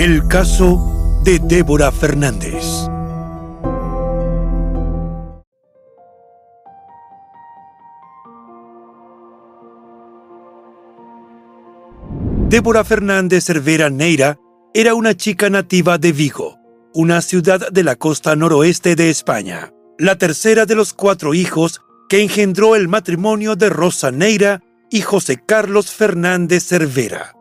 El caso de Débora Fernández. Débora Fernández Cervera Neira era una chica nativa de Vigo, una ciudad de la costa noroeste de España, la tercera de los cuatro hijos que engendró el matrimonio de Rosa Neira y José Carlos Fernández Cervera.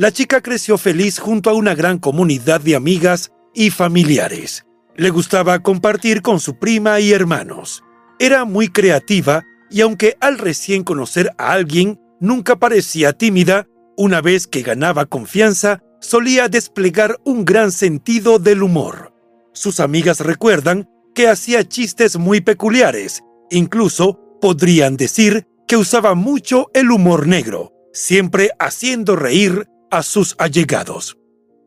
La chica creció feliz junto a una gran comunidad de amigas y familiares. Le gustaba compartir con su prima y hermanos. Era muy creativa y aunque al recién conocer a alguien nunca parecía tímida, una vez que ganaba confianza, solía desplegar un gran sentido del humor. Sus amigas recuerdan que hacía chistes muy peculiares, incluso podrían decir que usaba mucho el humor negro, siempre haciendo reír a sus allegados.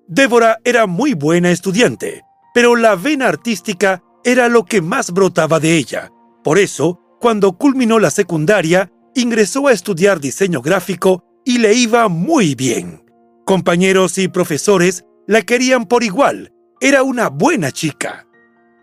Débora era muy buena estudiante, pero la vena artística era lo que más brotaba de ella. Por eso, cuando culminó la secundaria, ingresó a estudiar diseño gráfico y le iba muy bien. Compañeros y profesores la querían por igual. Era una buena chica.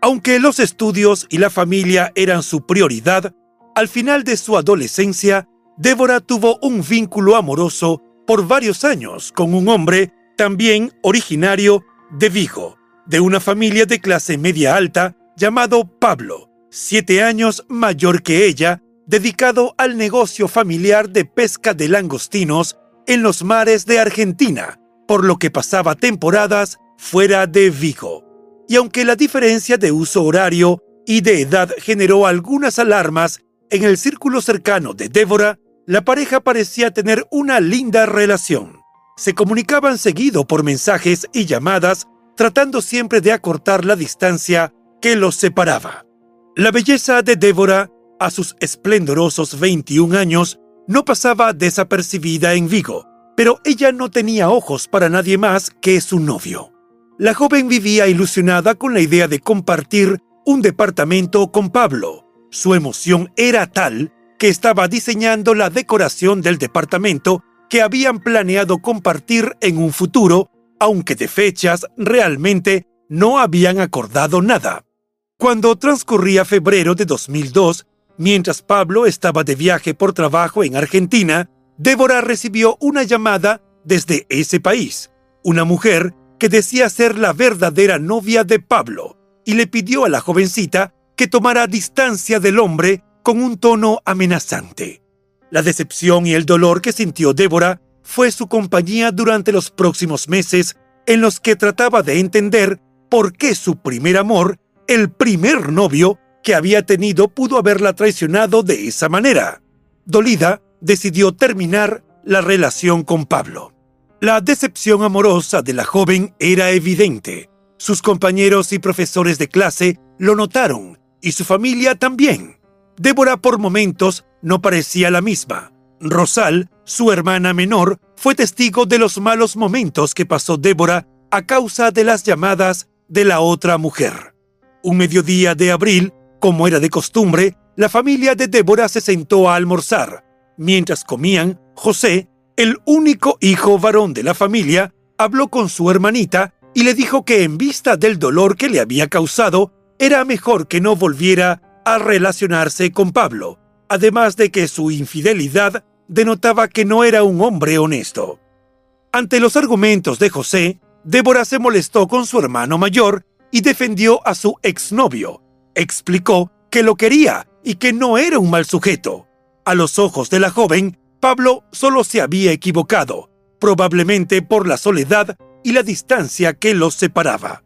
Aunque los estudios y la familia eran su prioridad, al final de su adolescencia, Débora tuvo un vínculo amoroso por varios años con un hombre también originario de Vigo, de una familia de clase media alta llamado Pablo, siete años mayor que ella, dedicado al negocio familiar de pesca de langostinos en los mares de Argentina, por lo que pasaba temporadas fuera de Vigo. Y aunque la diferencia de uso horario y de edad generó algunas alarmas en el círculo cercano de Débora, la pareja parecía tener una linda relación. Se comunicaban seguido por mensajes y llamadas, tratando siempre de acortar la distancia que los separaba. La belleza de Débora, a sus esplendorosos 21 años, no pasaba desapercibida en Vigo, pero ella no tenía ojos para nadie más que su novio. La joven vivía ilusionada con la idea de compartir un departamento con Pablo. Su emoción era tal que estaba diseñando la decoración del departamento que habían planeado compartir en un futuro, aunque de fechas realmente no habían acordado nada. Cuando transcurría febrero de 2002, mientras Pablo estaba de viaje por trabajo en Argentina, Débora recibió una llamada desde ese país, una mujer que decía ser la verdadera novia de Pablo, y le pidió a la jovencita que tomara distancia del hombre con un tono amenazante. La decepción y el dolor que sintió Débora fue su compañía durante los próximos meses en los que trataba de entender por qué su primer amor, el primer novio que había tenido, pudo haberla traicionado de esa manera. Dolida, decidió terminar la relación con Pablo. La decepción amorosa de la joven era evidente. Sus compañeros y profesores de clase lo notaron, y su familia también. Débora por momentos no parecía la misma. Rosal, su hermana menor, fue testigo de los malos momentos que pasó Débora a causa de las llamadas de la otra mujer. Un mediodía de abril, como era de costumbre, la familia de Débora se sentó a almorzar. Mientras comían, José, el único hijo varón de la familia, habló con su hermanita y le dijo que en vista del dolor que le había causado, era mejor que no volviera a relacionarse con Pablo, además de que su infidelidad denotaba que no era un hombre honesto. Ante los argumentos de José, Débora se molestó con su hermano mayor y defendió a su exnovio. Explicó que lo quería y que no era un mal sujeto. A los ojos de la joven, Pablo solo se había equivocado, probablemente por la soledad y la distancia que los separaba.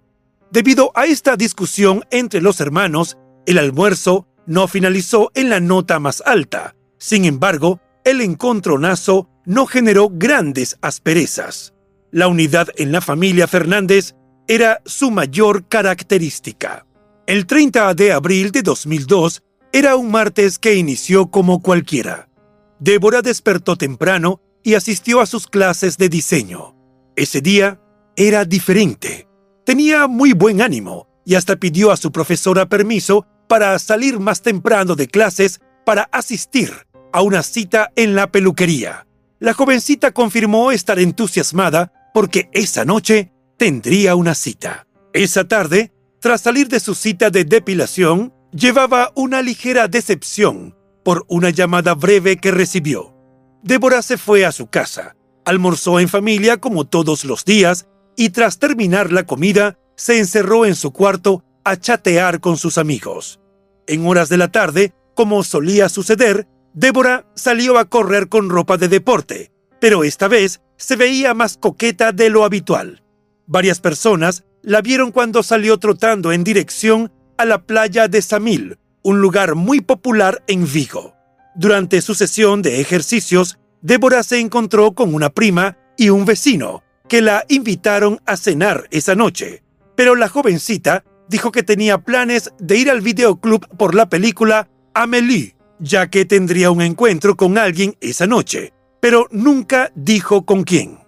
Debido a esta discusión entre los hermanos, el almuerzo no finalizó en la nota más alta. Sin embargo, el encontronazo no generó grandes asperezas. La unidad en la familia Fernández era su mayor característica. El 30 de abril de 2002 era un martes que inició como cualquiera. Débora despertó temprano y asistió a sus clases de diseño. Ese día era diferente. Tenía muy buen ánimo y hasta pidió a su profesora permiso para salir más temprano de clases para asistir a una cita en la peluquería. La jovencita confirmó estar entusiasmada porque esa noche tendría una cita. Esa tarde, tras salir de su cita de depilación, llevaba una ligera decepción por una llamada breve que recibió. Débora se fue a su casa, almorzó en familia como todos los días y tras terminar la comida se encerró en su cuarto a chatear con sus amigos. En horas de la tarde, como solía suceder, Débora salió a correr con ropa de deporte, pero esta vez se veía más coqueta de lo habitual. Varias personas la vieron cuando salió trotando en dirección a la playa de Samil, un lugar muy popular en Vigo. Durante su sesión de ejercicios, Débora se encontró con una prima y un vecino que la invitaron a cenar esa noche, pero la jovencita dijo que tenía planes de ir al videoclub por la película Amélie, ya que tendría un encuentro con alguien esa noche, pero nunca dijo con quién.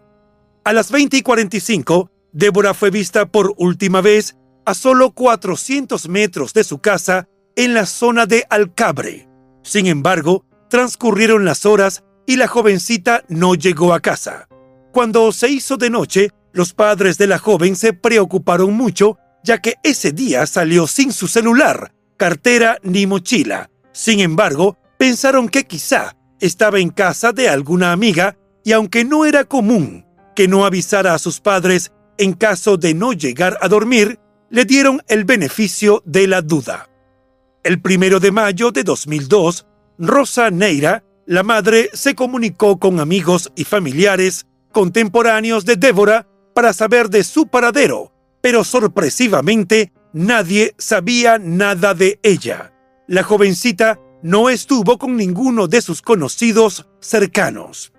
A las 20 y 45, Débora fue vista por última vez a solo 400 metros de su casa en la zona de Alcabre. Sin embargo, transcurrieron las horas y la jovencita no llegó a casa. Cuando se hizo de noche, los padres de la joven se preocuparon mucho, ya que ese día salió sin su celular, cartera ni mochila. Sin embargo, pensaron que quizá estaba en casa de alguna amiga y aunque no era común que no avisara a sus padres en caso de no llegar a dormir, le dieron el beneficio de la duda. El primero de mayo de 2002, Rosa Neira, la madre, se comunicó con amigos y familiares contemporáneos de Débora para saber de su paradero, pero sorpresivamente nadie sabía nada de ella. La jovencita no estuvo con ninguno de sus conocidos cercanos.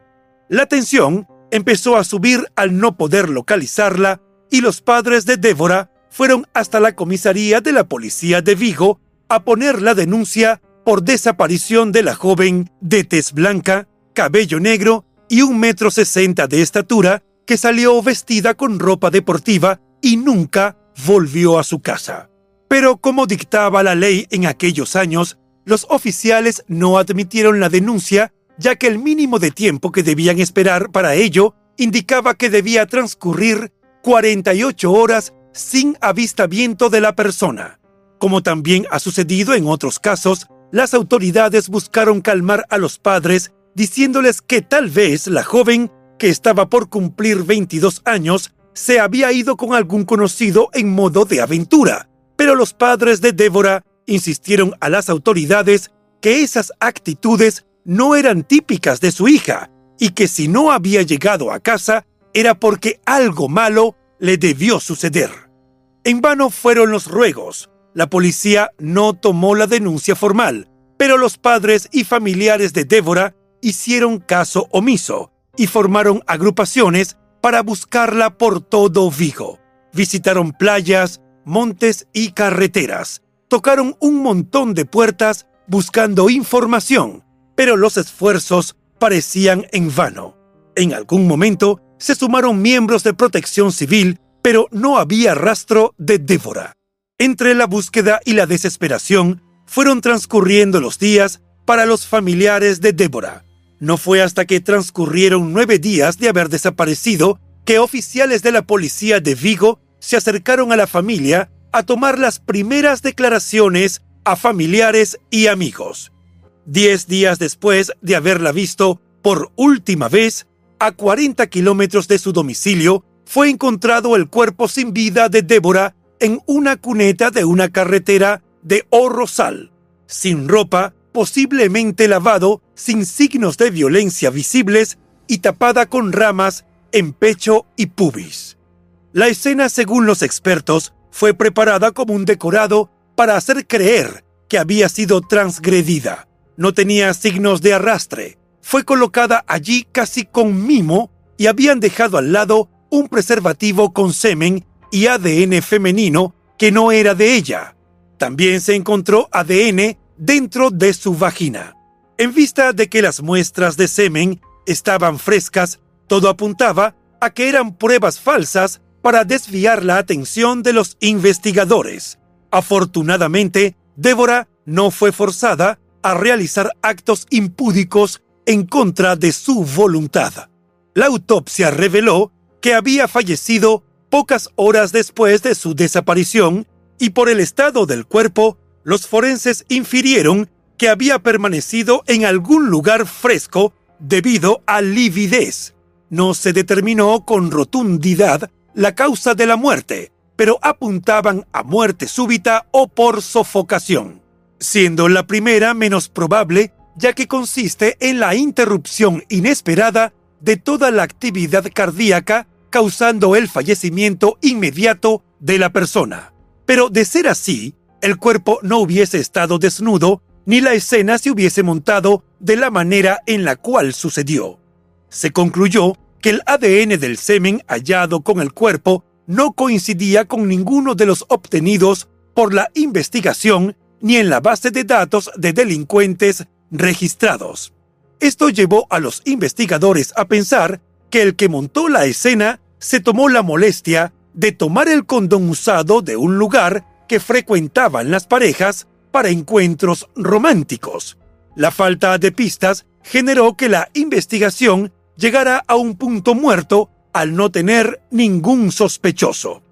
La tensión empezó a subir al no poder localizarla y los padres de Débora fueron hasta la comisaría de la policía de Vigo a poner la denuncia por desaparición de la joven de tez blanca, cabello negro y un metro sesenta de estatura que salió vestida con ropa deportiva y nunca volvió a su casa. Pero como dictaba la ley en aquellos años, los oficiales no admitieron la denuncia ya que el mínimo de tiempo que debían esperar para ello indicaba que debía transcurrir 48 horas sin avistamiento de la persona. Como también ha sucedido en otros casos, las autoridades buscaron calmar a los padres diciéndoles que tal vez la joven, que estaba por cumplir 22 años, se había ido con algún conocido en modo de aventura. Pero los padres de Débora insistieron a las autoridades que esas actitudes no eran típicas de su hija y que si no había llegado a casa era porque algo malo le debió suceder. En vano fueron los ruegos. La policía no tomó la denuncia formal, pero los padres y familiares de Débora hicieron caso omiso y formaron agrupaciones para buscarla por todo Vigo. Visitaron playas, montes y carreteras. Tocaron un montón de puertas buscando información, pero los esfuerzos parecían en vano. En algún momento se sumaron miembros de protección civil, pero no había rastro de Débora. Entre la búsqueda y la desesperación, fueron transcurriendo los días para los familiares de Débora. No fue hasta que transcurrieron nueve días de haber desaparecido que oficiales de la policía de Vigo se acercaron a la familia a tomar las primeras declaraciones a familiares y amigos. Diez días después de haberla visto por última vez, a 40 kilómetros de su domicilio, fue encontrado el cuerpo sin vida de Débora en una cuneta de una carretera de Orrosal, sin ropa, posiblemente lavado, sin signos de violencia visibles y tapada con ramas en pecho y pubis. La escena, según los expertos, fue preparada como un decorado para hacer creer que había sido transgredida. No tenía signos de arrastre. Fue colocada allí casi con mimo y habían dejado al lado un preservativo con semen y ADN femenino que no era de ella. También se encontró ADN dentro de su vagina. En vista de que las muestras de semen estaban frescas, todo apuntaba a que eran pruebas falsas para desviar la atención de los investigadores. Afortunadamente, Débora no fue forzada a realizar actos impúdicos en contra de su voluntad. La autopsia reveló que había fallecido pocas horas después de su desaparición y por el estado del cuerpo, los forenses infirieron que había permanecido en algún lugar fresco debido a lividez. No se determinó con rotundidad la causa de la muerte, pero apuntaban a muerte súbita o por sofocación, siendo la primera menos probable ya que consiste en la interrupción inesperada de toda la actividad cardíaca causando el fallecimiento inmediato de la persona. Pero de ser así, el cuerpo no hubiese estado desnudo ni la escena se hubiese montado de la manera en la cual sucedió. Se concluyó que el ADN del semen hallado con el cuerpo no coincidía con ninguno de los obtenidos por la investigación ni en la base de datos de delincuentes registrados. Esto llevó a los investigadores a pensar que el que montó la escena se tomó la molestia de tomar el condón usado de un lugar que frecuentaban las parejas para encuentros románticos. La falta de pistas generó que la investigación llegara a un punto muerto al no tener ningún sospechoso.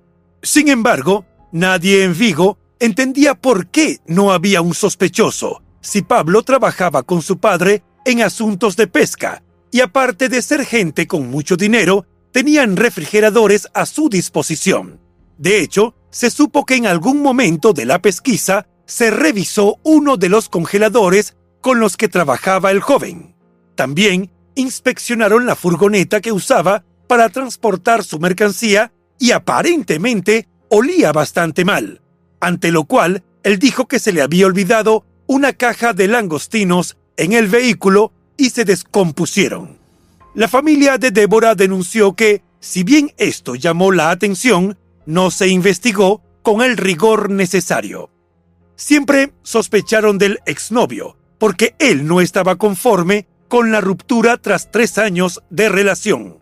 Sin embargo, nadie en Vigo entendía por qué no había un sospechoso si Pablo trabajaba con su padre en asuntos de pesca y aparte de ser gente con mucho dinero, tenían refrigeradores a su disposición. De hecho, se supo que en algún momento de la pesquisa se revisó uno de los congeladores con los que trabajaba el joven. También inspeccionaron la furgoneta que usaba para transportar su mercancía y aparentemente olía bastante mal, ante lo cual él dijo que se le había olvidado una caja de langostinos en el vehículo y se descompusieron. La familia de Débora denunció que, si bien esto llamó la atención, no se investigó con el rigor necesario. Siempre sospecharon del exnovio, porque él no estaba conforme con la ruptura tras tres años de relación.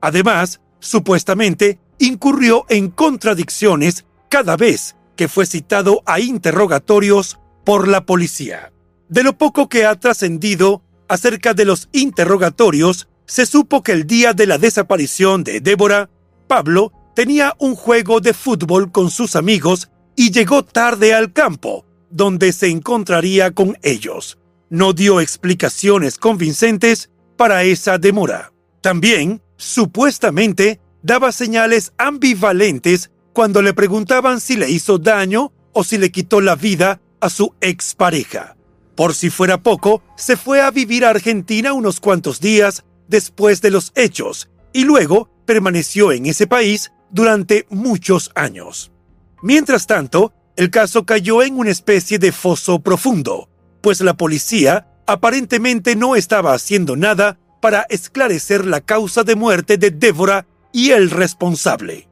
Además, supuestamente, incurrió en contradicciones cada vez que fue citado a interrogatorios por la policía. De lo poco que ha trascendido acerca de los interrogatorios, se supo que el día de la desaparición de Débora, Pablo tenía un juego de fútbol con sus amigos y llegó tarde al campo, donde se encontraría con ellos. No dio explicaciones convincentes para esa demora. También, supuestamente, daba señales ambivalentes cuando le preguntaban si le hizo daño o si le quitó la vida a su expareja. Por si fuera poco, se fue a vivir a Argentina unos cuantos días después de los hechos y luego permaneció en ese país durante muchos años. Mientras tanto, el caso cayó en una especie de foso profundo, pues la policía aparentemente no estaba haciendo nada para esclarecer la causa de muerte de Débora y el responsable.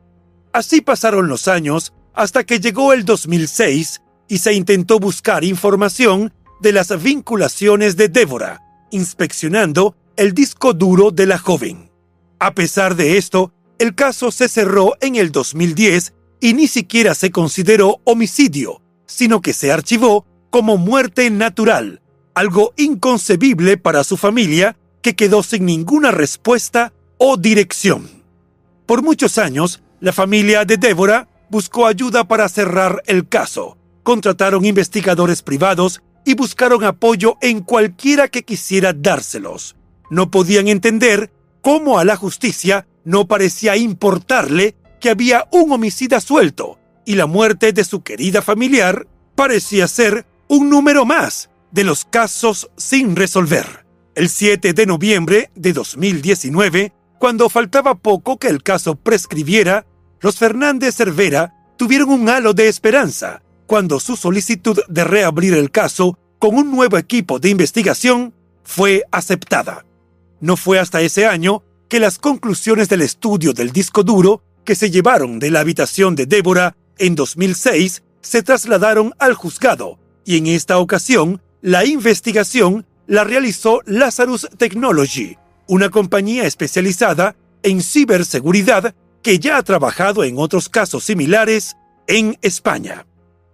Así pasaron los años hasta que llegó el 2006 y se intentó buscar información de las vinculaciones de Débora, inspeccionando el disco duro de la joven. A pesar de esto, el caso se cerró en el 2010 y ni siquiera se consideró homicidio, sino que se archivó como muerte natural, algo inconcebible para su familia que quedó sin ninguna respuesta o dirección. Por muchos años, la familia de Débora buscó ayuda para cerrar el caso, contrataron investigadores privados y buscaron apoyo en cualquiera que quisiera dárselos. No podían entender cómo a la justicia no parecía importarle que había un homicida suelto y la muerte de su querida familiar parecía ser un número más de los casos sin resolver. El 7 de noviembre de 2019, cuando faltaba poco que el caso prescribiera, los Fernández Cervera tuvieron un halo de esperanza cuando su solicitud de reabrir el caso con un nuevo equipo de investigación fue aceptada. No fue hasta ese año que las conclusiones del estudio del disco duro que se llevaron de la habitación de Débora en 2006 se trasladaron al juzgado y en esta ocasión la investigación la realizó Lazarus Technology, una compañía especializada en ciberseguridad que ya ha trabajado en otros casos similares en España.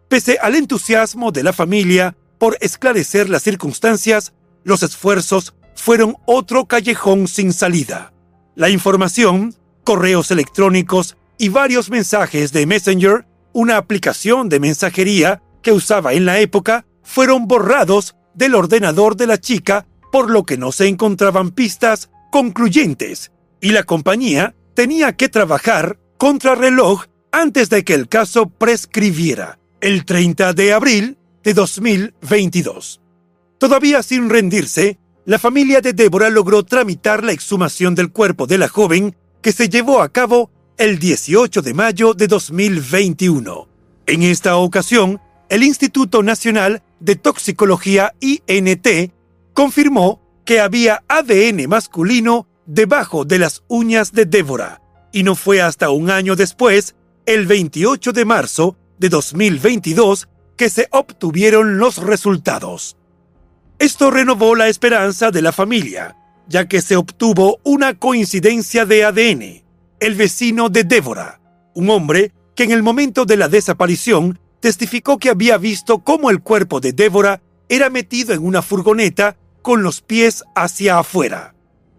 Pese al entusiasmo de la familia por esclarecer las circunstancias, los esfuerzos fueron otro callejón sin salida. La información, correos electrónicos y varios mensajes de Messenger, una aplicación de mensajería que usaba en la época, fueron borrados del ordenador de la chica, por lo que no se encontraban pistas concluyentes, y la compañía tenía que trabajar contra reloj antes de que el caso prescribiera, el 30 de abril de 2022. Todavía sin rendirse, la familia de Débora logró tramitar la exhumación del cuerpo de la joven que se llevó a cabo el 18 de mayo de 2021. En esta ocasión, el Instituto Nacional de Toxicología INT confirmó que había ADN masculino debajo de las uñas de Débora, y no fue hasta un año después, el 28 de marzo de 2022, que se obtuvieron los resultados. Esto renovó la esperanza de la familia, ya que se obtuvo una coincidencia de ADN. El vecino de Débora, un hombre que en el momento de la desaparición testificó que había visto cómo el cuerpo de Débora era metido en una furgoneta con los pies hacia afuera.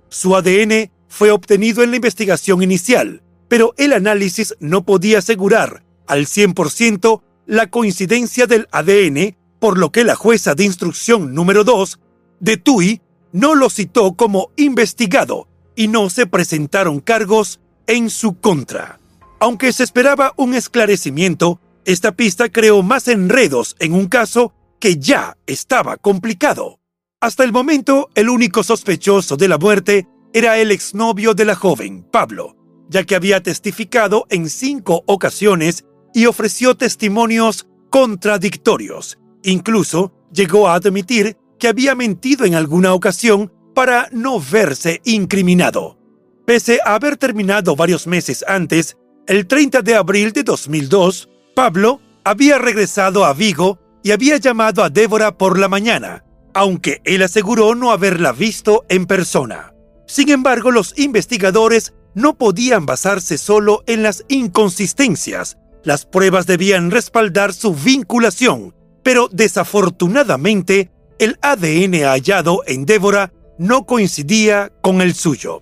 Su ADN fue obtenido en la investigación inicial, pero el análisis no podía asegurar al 100% la coincidencia del ADN, por lo que la jueza de instrucción número 2 de TUI no lo citó como investigado y no se presentaron cargos en su contra. Aunque se esperaba un esclarecimiento, esta pista creó más enredos en un caso que ya estaba complicado. Hasta el momento, el único sospechoso de la muerte era el exnovio de la joven, Pablo, ya que había testificado en cinco ocasiones y ofreció testimonios contradictorios. Incluso llegó a admitir que había mentido en alguna ocasión para no verse incriminado. Pese a haber terminado varios meses antes, el 30 de abril de 2002, Pablo había regresado a Vigo y había llamado a Débora por la mañana, aunque él aseguró no haberla visto en persona. Sin embargo, los investigadores no podían basarse solo en las inconsistencias. Las pruebas debían respaldar su vinculación, pero desafortunadamente el ADN hallado en Débora no coincidía con el suyo.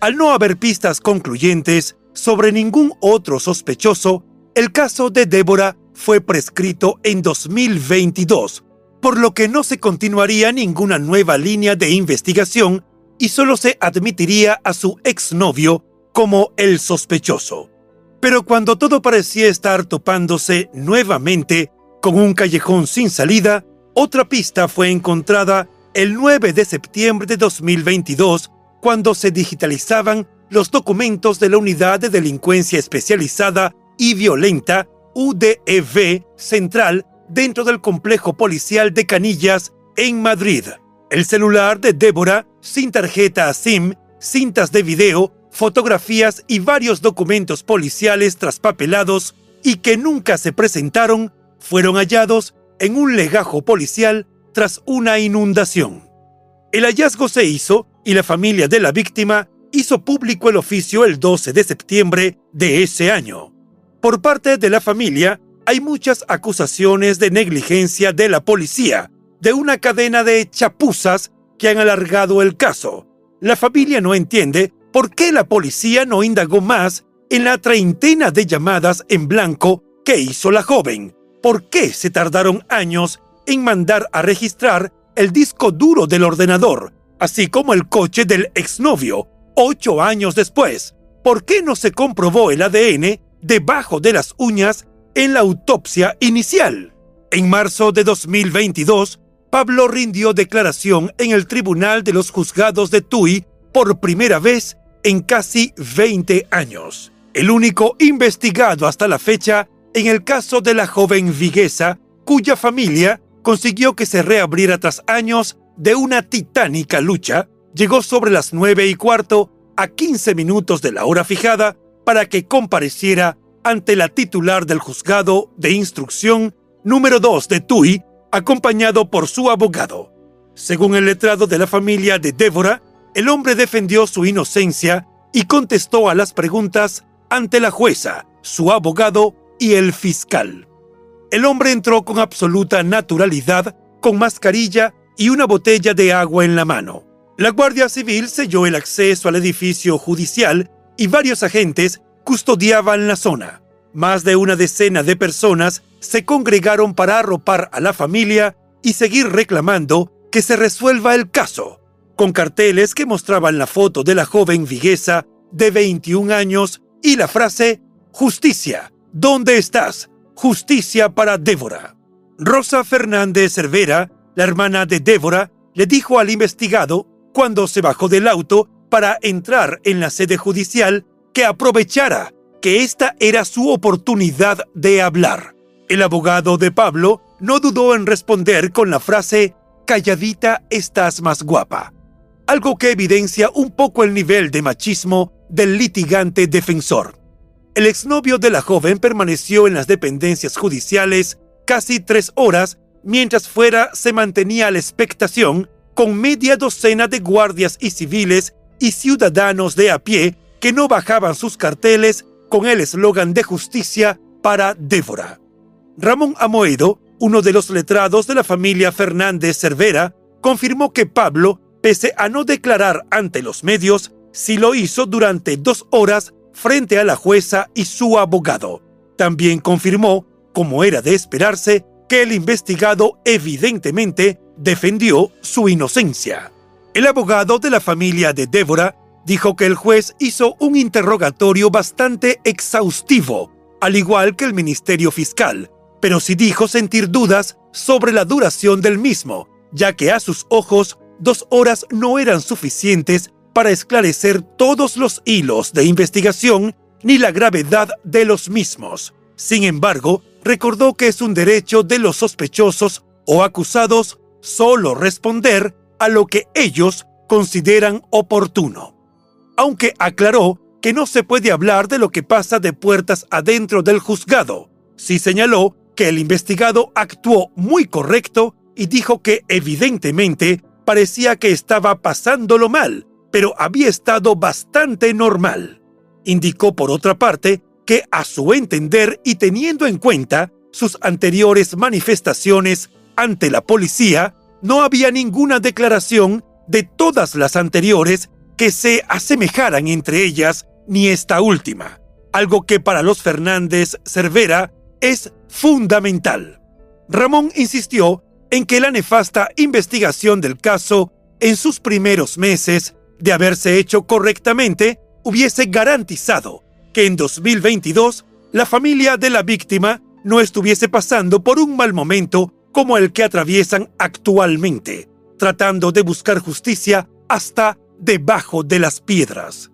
Al no haber pistas concluyentes sobre ningún otro sospechoso, el caso de Débora fue prescrito en 2022 por lo que no se continuaría ninguna nueva línea de investigación y solo se admitiría a su exnovio como el sospechoso. Pero cuando todo parecía estar topándose nuevamente con un callejón sin salida, otra pista fue encontrada el 9 de septiembre de 2022 cuando se digitalizaban los documentos de la Unidad de Delincuencia Especializada y Violenta, UDEV Central, dentro del complejo policial de Canillas, en Madrid. El celular de Débora, sin tarjeta SIM, cintas de video, fotografías y varios documentos policiales traspapelados y que nunca se presentaron, fueron hallados en un legajo policial tras una inundación. El hallazgo se hizo y la familia de la víctima hizo público el oficio el 12 de septiembre de ese año. Por parte de la familia hay muchas acusaciones de negligencia de la policía, de una cadena de chapuzas que han alargado el caso. La familia no entiende por qué la policía no indagó más en la treintena de llamadas en blanco que hizo la joven. ¿Por qué se tardaron años en mandar a registrar el disco duro del ordenador, así como el coche del exnovio, ocho años después? ¿Por qué no se comprobó el ADN debajo de las uñas en la autopsia inicial? En marzo de 2022, Pablo rindió declaración en el Tribunal de los Juzgados de Tui por primera vez en casi 20 años. El único investigado hasta la fecha en el caso de la joven viguesa, cuya familia consiguió que se reabriera tras años de una titánica lucha, llegó sobre las nueve y cuarto a 15 minutos de la hora fijada para que compareciera ante la titular del juzgado de instrucción número 2 de Tui, acompañado por su abogado. Según el letrado de la familia de Débora, el hombre defendió su inocencia y contestó a las preguntas ante la jueza, su abogado y el fiscal. El hombre entró con absoluta naturalidad, con mascarilla y una botella de agua en la mano. La Guardia Civil selló el acceso al edificio judicial y varios agentes custodiaban la zona. Más de una decena de personas se congregaron para arropar a la familia y seguir reclamando que se resuelva el caso, con carteles que mostraban la foto de la joven viguesa de 21 años y la frase Justicia, ¿dónde estás? Justicia para Débora. Rosa Fernández Cervera, la hermana de Débora, le dijo al investigado, cuando se bajó del auto para entrar en la sede judicial, que aprovechara que esta era su oportunidad de hablar. El abogado de Pablo no dudó en responder con la frase, calladita estás más guapa, algo que evidencia un poco el nivel de machismo del litigante defensor. El exnovio de la joven permaneció en las dependencias judiciales casi tres horas mientras fuera se mantenía la expectación con media docena de guardias y civiles y ciudadanos de a pie que no bajaban sus carteles con el eslogan de justicia para Débora. Ramón Amoedo, uno de los letrados de la familia Fernández Cervera, confirmó que Pablo, pese a no declarar ante los medios, sí lo hizo durante dos horas frente a la jueza y su abogado. También confirmó, como era de esperarse, que el investigado evidentemente defendió su inocencia. El abogado de la familia de Débora dijo que el juez hizo un interrogatorio bastante exhaustivo, al igual que el Ministerio Fiscal, pero sí dijo sentir dudas sobre la duración del mismo, ya que a sus ojos dos horas no eran suficientes para esclarecer todos los hilos de investigación ni la gravedad de los mismos. Sin embargo, recordó que es un derecho de los sospechosos o acusados solo responder a lo que ellos consideran oportuno. Aunque aclaró que no se puede hablar de lo que pasa de puertas adentro del juzgado, sí señaló que el investigado actuó muy correcto y dijo que evidentemente parecía que estaba pasándolo mal, pero había estado bastante normal. Indicó por otra parte que a su entender y teniendo en cuenta sus anteriores manifestaciones ante la policía, no había ninguna declaración de todas las anteriores que se asemejaran entre ellas ni esta última, algo que para los Fernández Cervera es fundamental. Ramón insistió en que la nefasta investigación del caso en sus primeros meses de haberse hecho correctamente hubiese garantizado que en 2022 la familia de la víctima no estuviese pasando por un mal momento como el que atraviesan actualmente, tratando de buscar justicia hasta debajo de las piedras.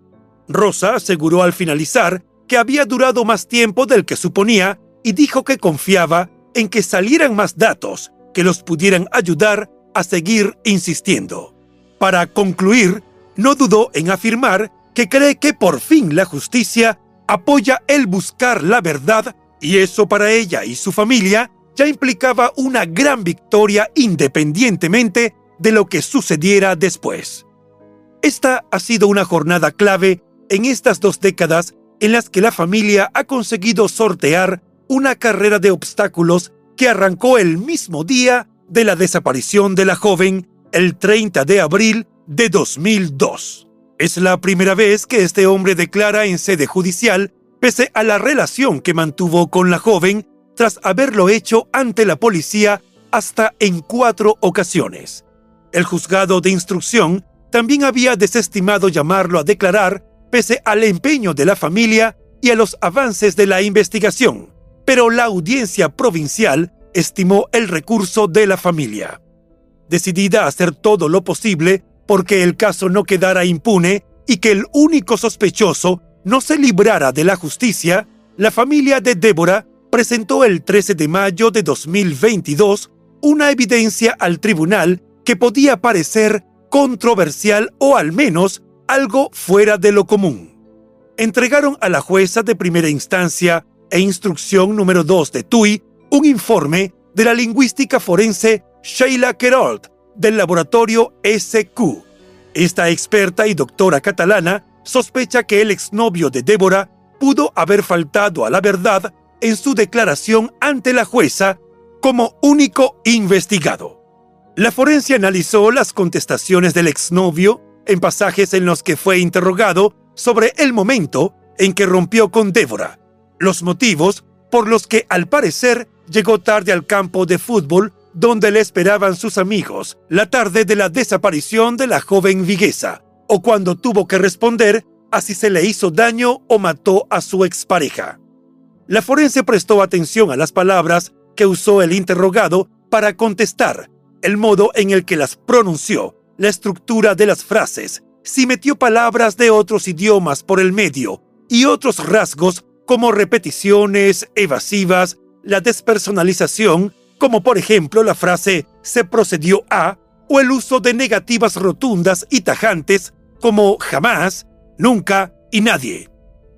Rosa aseguró al finalizar que había durado más tiempo del que suponía y dijo que confiaba en que salieran más datos que los pudieran ayudar a seguir insistiendo. Para concluir, no dudó en afirmar que cree que por fin la justicia apoya el buscar la verdad y eso para ella y su familia ya implicaba una gran victoria independientemente de lo que sucediera después. Esta ha sido una jornada clave en estas dos décadas en las que la familia ha conseguido sortear una carrera de obstáculos que arrancó el mismo día de la desaparición de la joven el 30 de abril de 2002. Es la primera vez que este hombre declara en sede judicial pese a la relación que mantuvo con la joven tras haberlo hecho ante la policía hasta en cuatro ocasiones. El juzgado de instrucción también había desestimado llamarlo a declarar pese al empeño de la familia y a los avances de la investigación, pero la audiencia provincial estimó el recurso de la familia. Decidida a hacer todo lo posible porque el caso no quedara impune y que el único sospechoso no se librara de la justicia, la familia de Débora presentó el 13 de mayo de 2022 una evidencia al tribunal que podía parecer controversial o al menos algo fuera de lo común. Entregaron a la jueza de primera instancia e instrucción número 2 de TUI un informe de la lingüística forense Sheila Kerold del laboratorio SQ. Esta experta y doctora catalana sospecha que el exnovio de Débora pudo haber faltado a la verdad en su declaración ante la jueza como único investigado. La forense analizó las contestaciones del exnovio en pasajes en los que fue interrogado sobre el momento en que rompió con Débora, los motivos por los que al parecer llegó tarde al campo de fútbol donde le esperaban sus amigos la tarde de la desaparición de la joven viguesa, o cuando tuvo que responder a si se le hizo daño o mató a su expareja. La forense prestó atención a las palabras que usó el interrogado para contestar, el modo en el que las pronunció, la estructura de las frases, si metió palabras de otros idiomas por el medio y otros rasgos como repeticiones evasivas, la despersonalización, como por ejemplo la frase se procedió a, o el uso de negativas rotundas y tajantes como jamás, nunca y nadie.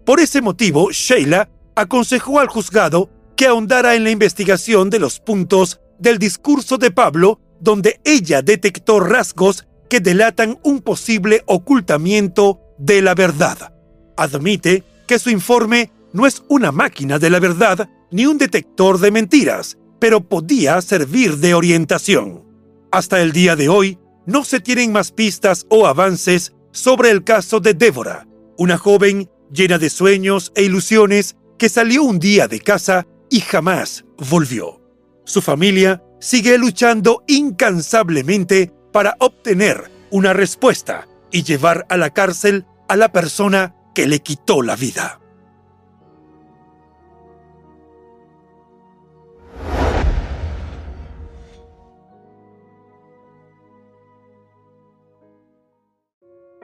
Por ese motivo, Sheila aconsejó al juzgado que ahondara en la investigación de los puntos del discurso de Pablo donde ella detectó rasgos que delatan un posible ocultamiento de la verdad. Admite que su informe no es una máquina de la verdad ni un detector de mentiras, pero podía servir de orientación. Hasta el día de hoy, no se tienen más pistas o avances sobre el caso de Débora, una joven llena de sueños e ilusiones que salió un día de casa y jamás volvió. Su familia sigue luchando incansablemente para obtener una respuesta y llevar a la cárcel a la persona que le quitó la vida.